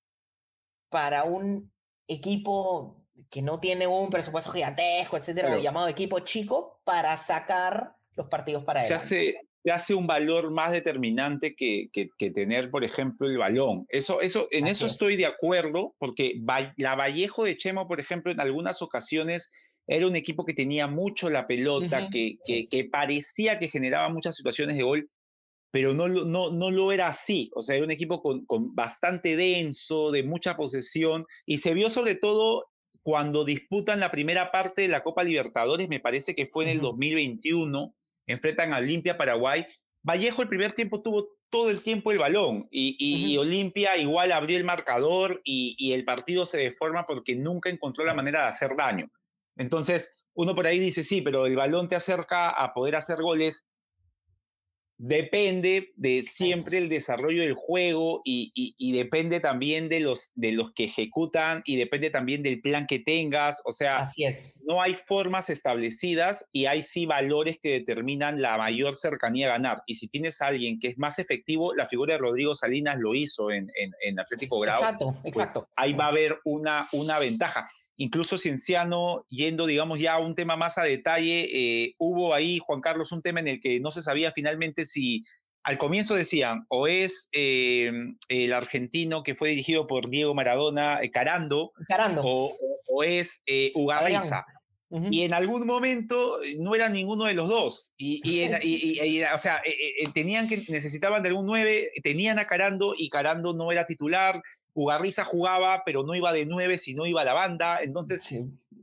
para un equipo que no tiene un presupuesto gigantesco, etcétera, llamado equipo chico, para sacar los partidos para él. Se hace, se hace un valor más determinante que, que, tener, por ejemplo, el balón. Eso, eso, en eso estoy de acuerdo, porque la Vallejo de Chemo, por ejemplo, en algunas ocasiones era un equipo que tenía mucho la pelota, que, que, parecía que generaba muchas situaciones de gol, pero no, no, no lo era así. O sea, era un equipo con, con, bastante denso, de mucha posesión, y se vio sobre todo cuando disputan la primera parte de la Copa Libertadores, me parece que fue en el 2021, enfrentan a Olimpia Paraguay. Vallejo el primer tiempo tuvo todo el tiempo el balón y, Olimpia igual abrió el marcador y, y, el partido se deforma porque nunca encontró la manera de hacer daño. Entonces, uno por ahí dice, sí, pero el balón te acerca a poder hacer goles depende de siempre el desarrollo del juego y, depende también de los, de los que ejecutan y depende también del plan que tengas. O sea, Así es. no hay formas establecidas y hay sí valores que determinan la mayor cercanía a ganar. Y si tienes a alguien que es más efectivo, la figura de Rodrigo Salinas lo hizo en, en, Atlético Grau. Exacto, pues exacto. ahí va a haber una, una ventaja incluso Cienciano, yendo, digamos, ya a un tema más a detalle, eh, hubo ahí, Juan Carlos, un tema en el que no se sabía finalmente si al comienzo decían, o es eh, el argentino que fue dirigido por Diego Maradona, eh, Carando, Carando, O, es Ugarriza. Y en algún momento no era ninguno de los dos. Y, y, o sea, tenían que, necesitaban de algún nueve, tenían a Carando y Carando no era titular. Ugarriza jugaba, pero no iba de nueve, sino iba a la banda. Entonces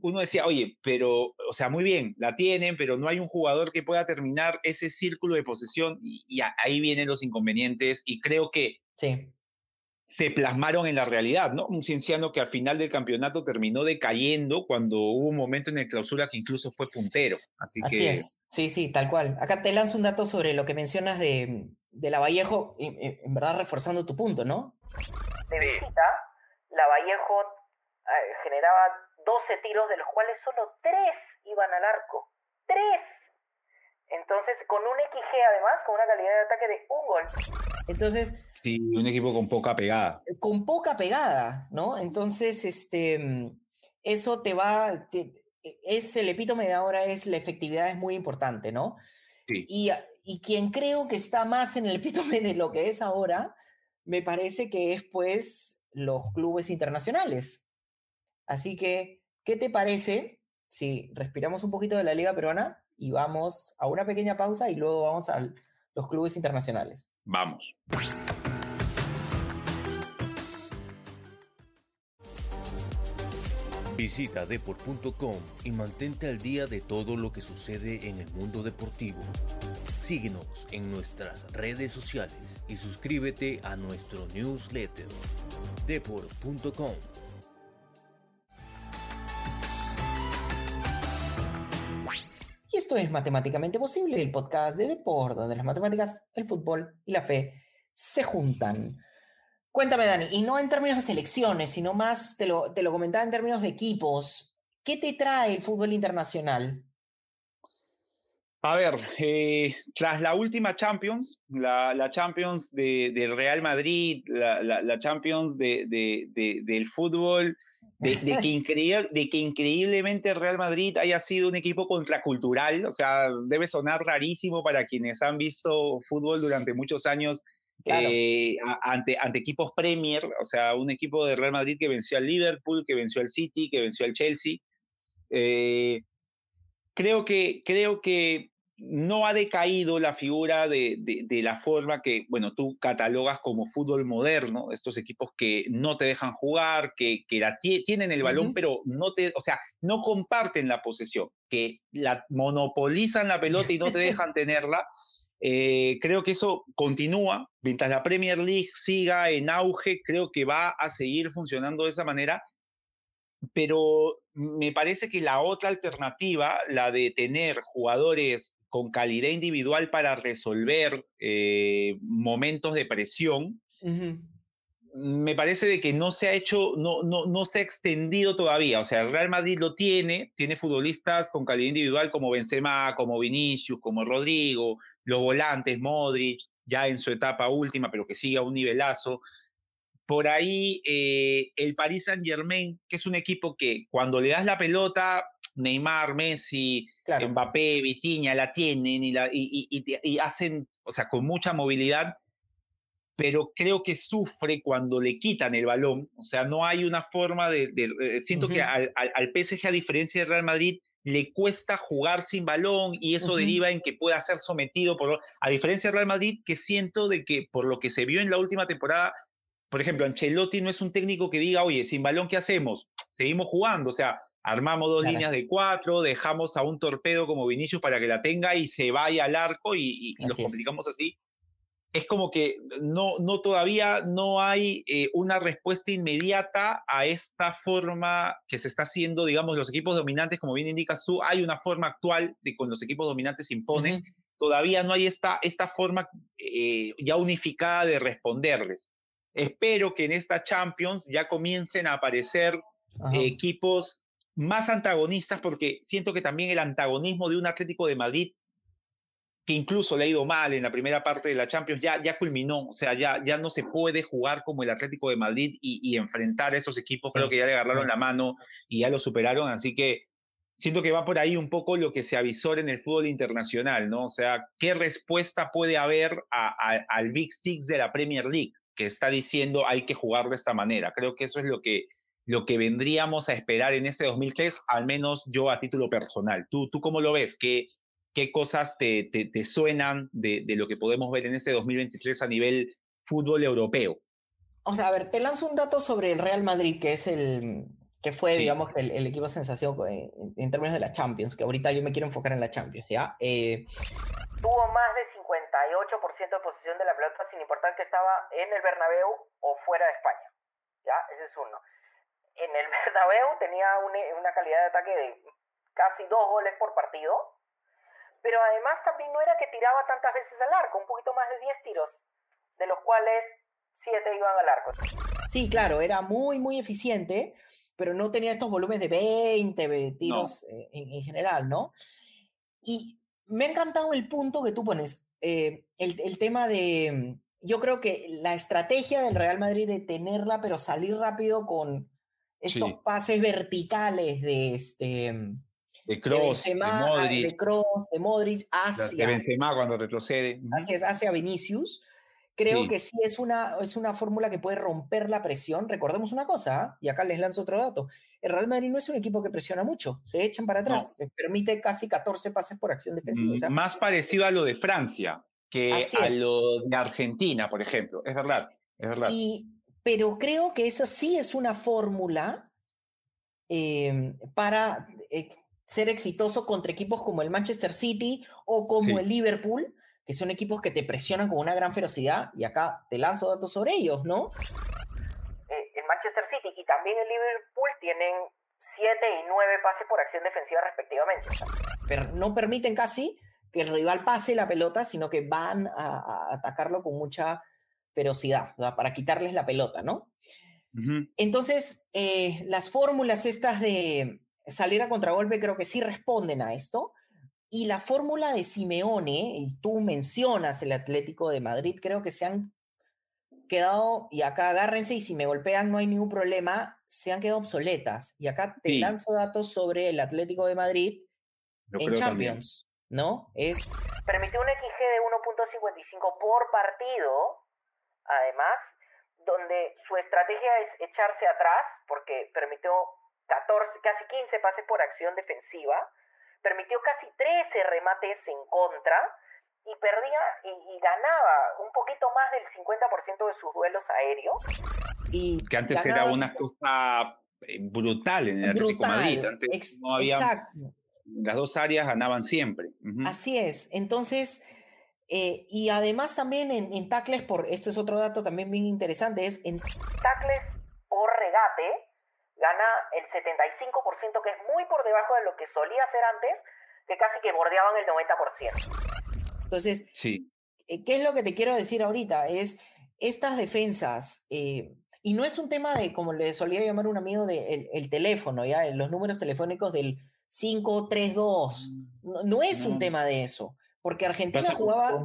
uno decía, oye, pero, o sea, muy bien, la tienen, pero no hay un jugador que pueda terminar ese círculo de posesión y, ahí vienen los inconvenientes y creo que se plasmaron en la realidad, ¿no? Un cienciano que al final del campeonato terminó decayendo cuando hubo un momento en el clausura que incluso fue puntero. Así, Así es, sí, sí, tal cual. Acá te lanzo un dato sobre lo que mencionas de, de la Vallejo, en verdad reforzando tu punto, ¿no? de visita, la Vallejo eh, generaba 12 tiros, de los cuales solo 3 iban al arco. ¡3! Entonces, con un XG además, con una calidad de ataque de un gol. Entonces. Sí, un equipo con poca pegada. Con poca pegada, ¿no? Entonces, este. Eso te va. e, es el epítome de ahora, es la efectividad es muy importante, ¿no? Sí. Y, y quien creo que está más en el epítome de lo que es ahora, me parece que es pues los clubes internacionales. Así que, ¿qué te parece si respiramos un poquito de la Liga Peruana y vamos a una pequeña pausa y luego vamos a los clubes internacionales? Vamos. Visita deport.com y mantente al día de todo lo que sucede en el mundo deportivo. Síguenos en nuestras redes sociales y suscríbete a nuestro newsletter deport.com. Y esto es Matemáticamente Posible, el podcast de Deport, donde las matemáticas, el fútbol y la fe se juntan. Cuéntame, Dani, y no en términos de selecciones, sino más, te lo, te lo comentaba en términos de equipos. ¿Qué te trae el fútbol internacional? A ver, eh, tras la última Champions, la, la Champions de, del Real Madrid, la, la, la Champions de, de, del fútbol, de, que <laughs> increíble, de que increíblemente el Real Madrid haya sido un equipo contracultural, o sea, debe sonar rarísimo para quienes han visto fútbol durante muchos años Claro. Eh, ante, ante equipos Premier, o sea, un equipo de Real Madrid que venció al Liverpool, que venció al City, que venció al Chelsea. Eh, creo, que, creo que no ha decaído la figura de, de, de, la forma que, bueno, tú catalogas como fútbol moderno, estos equipos que no te dejan jugar, que, que la tienen el balón, uh -huh. pero no te, o sea, no comparten la posesión, que la monopolizan la pelota y no te <laughs> dejan tenerla. Eh, creo que eso continúa, mientras la Premier League siga en auge, creo que va a seguir funcionando de esa manera, pero me parece que la otra alternativa, la de tener jugadores con calidad individual para resolver eh, momentos de presión, uh -huh. me parece de que no se ha hecho, no, no, no se ha extendido todavía. O sea, el Real Madrid lo tiene, tiene futbolistas con calidad individual como Benzema, como Vinicius, como Rodrigo, los volantes, Modric, ya en su etapa última, pero que sigue a un nivelazo. Por ahí eh, el Paris Saint Germain, que es un equipo que cuando le das la pelota, Neymar, Messi, claro. Mbappé, Vitiña la tienen y, la, y, y, y, hacen, o sea, con mucha movilidad, pero creo que sufre cuando le quitan el balón. O sea, no hay una forma de. de, de siento uh -huh. que al, al, al, PSG, a diferencia del Real Madrid, le cuesta jugar sin balón y eso uh -huh. deriva en que pueda ser sometido por. A diferencia del Real Madrid, que siento de que por lo que se vio en la última temporada, por ejemplo, Ancelotti no es un técnico que diga, oye, sin balón, ¿qué hacemos? Seguimos jugando. O sea, armamos dos claro. líneas de cuatro, dejamos a un torpedo como Vinicius para que la tenga y se vaya al arco y, y los complicamos así es como que no, no todavía no hay eh, una respuesta inmediata a esta forma que se está haciendo, digamos, los equipos dominantes, como bien indicas tú, hay una forma actual de con los equipos dominantes imponen, uh -huh. todavía no hay esta, esta forma eh, ya unificada de responderles. Espero que en esta Champions ya comiencen a aparecer -huh. equipos más antagonistas, porque siento que también el antagonismo de un Atlético de Madrid que incluso le ha ido mal en la primera parte de la Champions, ya, ya culminó, o sea, ya, ya no se puede jugar como el Atlético de Madrid y, enfrentar a esos equipos, creo que ya le agarraron la mano y ya lo superaron, así que siento que va por ahí un poco lo que se avisora en el fútbol internacional, ¿no? O sea, ¿qué respuesta puede haber al Big Six de la Premier League que está diciendo hay que jugar de esta manera? Creo que eso es lo que, lo que vendríamos a esperar en este 2003, al menos yo a título personal. ¿Tú, tú cómo lo ves? ¿Qué, qué cosas te, te, te suenan de, de, lo que podemos ver en este 2023 a nivel fútbol europeo. O sea, a ver, te lanzo un dato sobre el Real Madrid, que es el que fue, sí. digamos, el, el, equipo sensación en, en, términos de la Champions, que ahorita yo me quiero enfocar en la Champions, ¿ya? Eh... Tuvo más de 58% de posesión de la pelota, sin importar que estaba en el Bernabéu o fuera de España, ¿ya? Ese es uno. En el <laughs> Bernabéu tenía una, una calidad de ataque de casi dos goles por partido, pero además también no era que tiraba tantas veces al arco, un poquito más de 10 tiros, de los cuales 7 iban al arco. Sí, claro, era muy, muy eficiente, pero no tenía estos volúmenes de 20 tiros no. eh, en, en, general, ¿no? Y me ha encantado el punto que tú pones, eh, el, el tema de, yo creo que la estrategia del Real Madrid de tenerla, pero salir rápido con estos sí. pases verticales de este de Kroos, de, Modric. De Kroos, de Modric, hacia... De Benzema cuando retrocede. Es, hacia Vinicius. Creo que sí es una, es una fórmula que puede romper la presión. Recordemos una cosa, y acá les lanzo otro dato. El Real Madrid no es un equipo que presiona mucho, se echan para atrás, se permite casi 14 pases por acción defensiva. Mm, más parecido a lo de Francia que a lo de Argentina, por ejemplo. Es verdad, es verdad. Pero creo que esa sí es una fórmula em, para eh, ser exitoso contra equipos como el Manchester City o como el Liverpool, que son equipos que te presionan con una gran ferocidad, y acá te lanzo datos sobre ellos, ¿no? Eh, el Manchester City y también el Liverpool tienen 7 y 9 pases por acción defensiva respectivamente. Pero no permiten casi que el rival pase la pelota, sino que van a, atacarlo con mucha ferocidad, para quitarles la pelota, ¿no? Entonces, eh, las fórmulas estas de salir a contragolpe creo que sí responden a esto. Y la fórmula de Simeone, y tú mencionas el Atlético de Madrid, creo que se han quedado, y acá agárrense, y si me golpean no hay ningún problema, se han quedado obsoletas. Y acá te lanzo datos sobre el Atlético de Madrid en Champions, ¿no? Es... Permitió un XG de 1.55 por partido, además, donde su estrategia es echarse atrás, porque permitió 14, casi 15 pases por acción defensiva, permitió casi 13 remates en contra y perdía y, ganaba un poquito más del 50% de sus duelos aéreos. Y que antes era una cosa eh, brutal en el Atlético Madrid. Antes no había, exacto. Las dos áreas ganaban siempre. Así es. Entonces, eh, y además también en, en tacles, por, esto es otro dato también bien interesante, es en tacles por regate, gana el 75%, que es muy por debajo de lo que solía hacer antes, que casi que bordeaban el 90%. Entonces, sí. Eh, ¿qué es lo que te quiero decir ahorita? Es estas defensas, eh, y no es un tema de, como le solía llamar un amigo, de el, teléfono, ya, los números telefónicos del 532. No, no es un tema de eso, porque Argentina jugaba...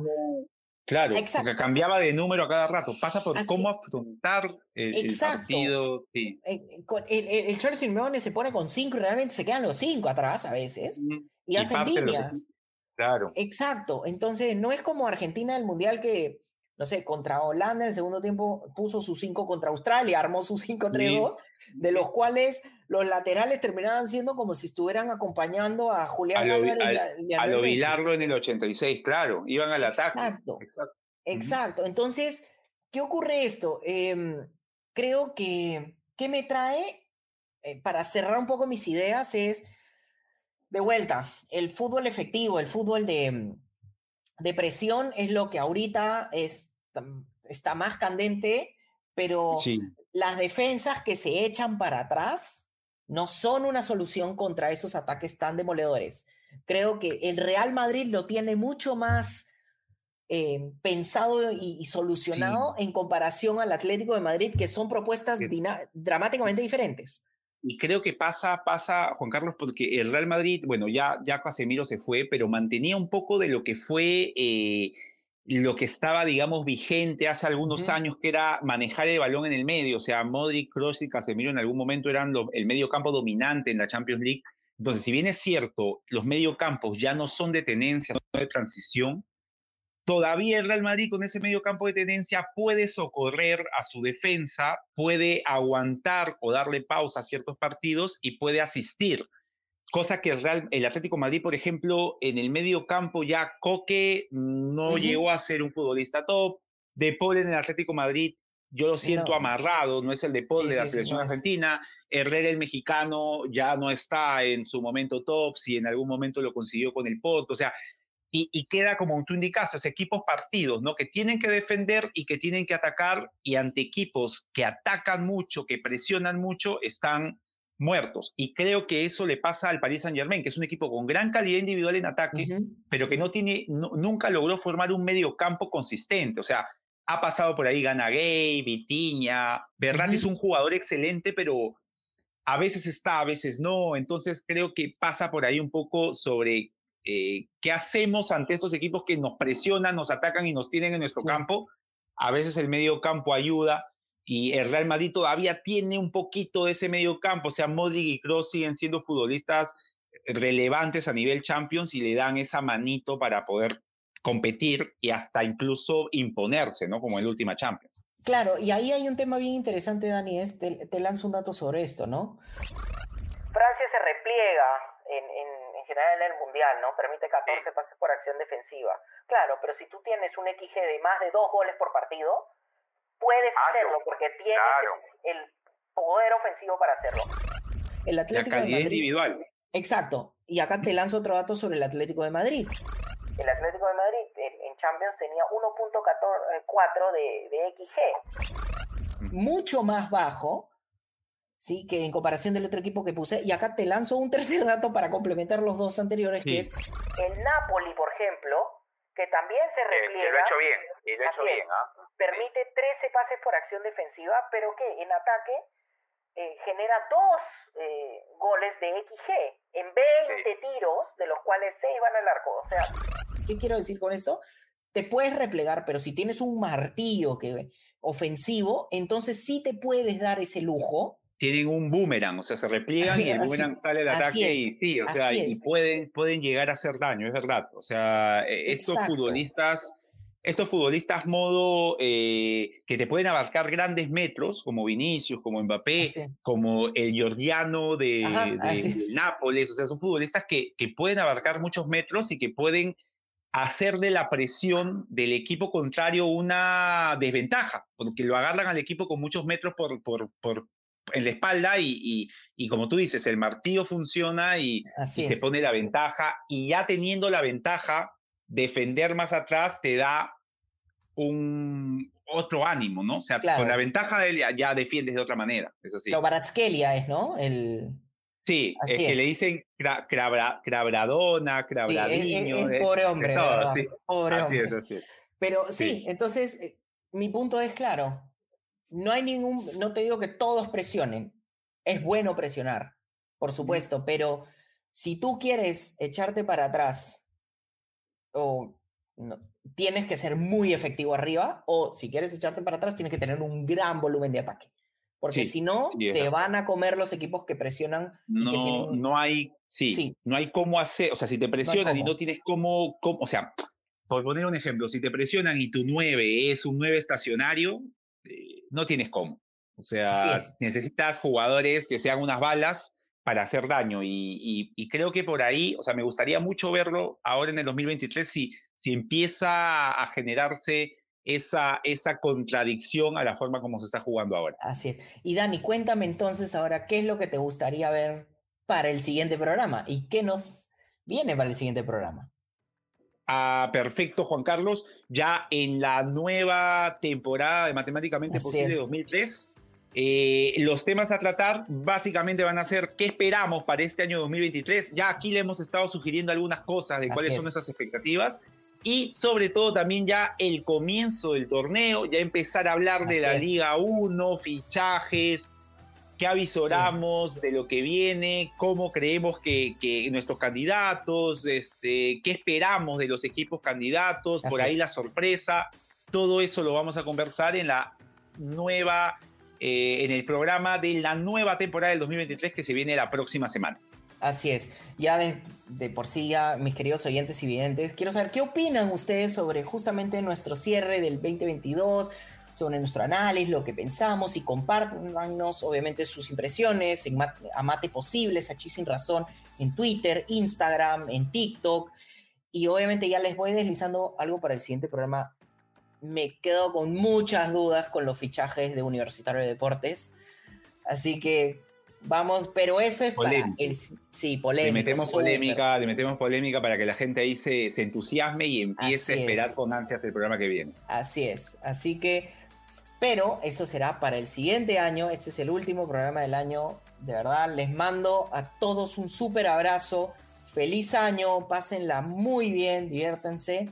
Claro, porque cambiaba de número a cada rato. Pasa por cómo afrontar el, partido. Sí. Eh, el, el, el Chelsea se pone con cinco y realmente se quedan los cinco atrás a veces. Y, hacen líneas. Claro. Exacto. Entonces, no es como Argentina del Mundial que, no sé, contra Holanda en el segundo tiempo puso sus cinco contra Australia, armó sus 5-3-2, de los cuales los laterales terminaban siendo como si estuvieran acompañando a Julián Álvarez. Al, olvidarlo en el 86, claro, iban al ataque. Exacto. Exacto. Entonces, ¿qué ocurre esto? Em, creo que, ¿qué me trae? Eh, para cerrar un poco mis ideas es, de vuelta, el fútbol efectivo, el fútbol de, de presión es lo que ahorita es, está más candente, pero las defensas que se echan para atrás no son una solución contra esos ataques tan demoledores. Creo que el Real Madrid lo tiene mucho más eh, pensado y, solucionado en comparación al Atlético de Madrid, que son propuestas dramáticamente diferentes. Y creo que pasa, pasa, Juan Carlos, porque el Real Madrid, bueno, ya, ya Casemiro se fue, pero mantenía un poco de lo que fue eh, lo que estaba, digamos, vigente hace algunos años, que era manejar el balón en el medio. O sea, Modric, Kroos y Casemiro en algún momento eran el medio campo dominante en la Champions League. Entonces, si bien es cierto, los mediocampos ya no son de tenencia, son de transición, todavía el Real Madrid con ese medio campo de tenencia puede socorrer a su defensa, puede aguantar o darle pausa a ciertos partidos y puede asistir. Cosa que el, Real, el Atlético Madrid, por ejemplo, en el medio campo ya Coque no llegó a ser un futbolista top. De Paul en el Atlético Madrid, yo lo siento amarrado, no es el de Paul de la selección argentina. Herrera, el mexicano, ya no está en su momento top, si en algún momento lo consiguió con el Porto, o sea, y, queda como tú indicas, equipos partidos, ¿no? Que tienen que defender y que tienen que atacar, y ante equipos que atacan mucho, que presionan mucho, están muertos. Y creo que eso le pasa al Paris Saint Germain, que es un equipo con gran calidad individual en ataque, pero que no tiene, nunca logró formar un medio campo consistente. O sea, ha pasado por ahí Gana Gay, Vitiña, Berratti es un jugador excelente, pero a veces está, a veces no. Entonces creo que pasa por ahí un poco sobre eh, qué hacemos ante estos equipos que nos presionan, nos atacan y nos tienen en nuestro campo. A veces el medio campo ayuda, y el Real Madrid todavía tiene un poquito de ese medio campo, o sea, Modric y Kroos siguen siendo futbolistas relevantes a nivel Champions y le dan esa manito para poder competir y hasta incluso imponerse, ¿no? Como en la última Champions. Claro, y ahí hay un tema bien interesante, Dani, es, te, te lanzo un dato sobre esto, ¿no? Francia se repliega en general en el Mundial, ¿no? Permite 14 pases por acción defensiva. Claro, pero si tú tienes un XG de más de dos goles por partido, puedes hacerlo porque tienes el, el poder ofensivo para hacerlo. El Atlético la calidad de Madrid. individual. Exacto. Y acá te lanzo otro dato sobre el Atlético de Madrid. El Atlético de Madrid en, en Champions tenía 1.4 de, de XG. Mucho más bajo, ¿sí? Que en comparación del otro equipo que puse. Y acá te lanzo un <laughs> tercer dato para complementar los dos anteriores, Sí. que es El Napoli, por ejemplo, que también se repliega. que lo ha hecho bien, y lo ha hecho Así es. bien, ¿ah? permite 13 pases por acción defensiva, pero que en ataque eh, genera dos eh, goles de XG en 20 tiros, de los cuales 6 van al arco. O sea, ¿Qué quiero decir con esto? Te puedes replegar, pero si tienes un martillo que, ofensivo, entonces sí te puedes dar ese lujo. Tienen un boomerang, o sea, se repliegan y el Así- boomerang sale al ataque y sí, o sea, y pueden, pueden llegar a hacer daño, es verdad. O sea, eh, estos Exacto. futbolistas, estos futbolistas modo eh, que te pueden abarcar grandes metros, como Vinicius, como Mbappé, como el georgiano de, Ajá, Nápoles, o sea, son futbolistas que, que pueden abarcar muchos metros y que pueden hacer de la presión del equipo contrario una desventaja, porque lo agarran al equipo con muchos metros por, por, por en la espalda y, y, y como tú dices, el martillo funciona y, y se es. pone la ventaja y ya teniendo la ventaja, defender más atrás te da un otro ánimo, ¿no? O sea, Claro. con la ventaja de él ya, ya defiendes de otra manera, es así. Lo Baratskelia es, ¿no? El, Sí, Así es que es. le dicen cra- crabra- crabradona, sí, es, es- crabradinho. es de- pobre hombre, de todo, verdad, sí. Pobre Así hombre. es, es. Pero sí, Sí. entonces eh, mi punto es claro. No hay ningún, no te digo que todos presionen. Es bueno presionar, por supuesto, pero si tú quieres echarte para atrás o no, tienes que ser muy efectivo arriba o si quieres echarte para atrás tienes que tener un gran volumen de ataque. Porque Sí, si no, sí, te van a comer los equipos que presionan y que No, tienen... no hay, sí, Sí. no hay cómo hacer, o sea, si te presionan y no tienes cómo, cómo- o sea, por poner un ejemplo, si te presionan y tu 9 es un 9 estacionario, eh, no tienes cómo. O sea, necesitas jugadores que sean unas balas para hacer daño y, y- y creo que por ahí, o sea, me gustaría mucho verlo ahora en el 2023 si, si empieza a generarse esa, esa contradicción a la forma como se está jugando ahora. Así es. Y Dani, cuéntame entonces ahora qué es lo que te gustaría ver para el siguiente programa y qué nos viene para el siguiente programa. Ah, perfecto, Juan Carlos. Ya en la nueva temporada de Matemáticamente Así Posible es. 2003, eh, los temas a tratar básicamente van a ser qué esperamos para este año 2023. Ya aquí le hemos estado sugiriendo algunas cosas de Así cuáles es. son nuestras expectativas. Y sobre todo también ya el comienzo del torneo, ya empezar a hablar de la es. Liga 1, fichajes, qué avisoramos de lo que viene, cómo creemos que, que nuestros candidatos, este, qué esperamos de los equipos candidatos, por ahí es. la sorpresa, todo eso lo vamos a conversar en la nueva, eh, en el programa de la nueva temporada del 2023 que se viene la próxima semana. Así es. Ya de, de por sí, ya mis queridos oyentes y videntes, quiero saber qué opinan ustedes sobre justamente nuestro cierre del 2022, sobre nuestro análisis, lo que pensamos y compártanos obviamente sus impresiones en Mat- a Mate Posibles, a Chi Sin Razón, en Twitter, Instagram, en TikTok. Y obviamente ya les voy deslizando algo para el siguiente programa. Me quedo con muchas dudas con los fichajes de Universitario de Deportes. Así que vamos, pero eso es Polémico. para el sí, Le polémico. metemos polémica, le metemos polémica para que la gente ahí se, se entusiasme y empiece Así a esperar es. con ansias el programa que viene. Así es. Así que, pero eso será para el siguiente año. Este es el último programa del año. De verdad, les mando a todos un súper abrazo. Feliz año, pásenla muy bien, diviértanse.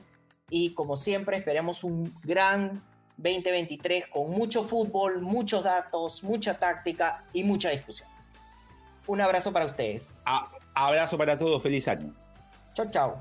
Y como siempre, esperemos un gran 2023 con mucho fútbol, muchos datos, mucha táctica y mucha discusión. Un abrazo para ustedes. A- abrazo para todos, feliz año. Chao, chao.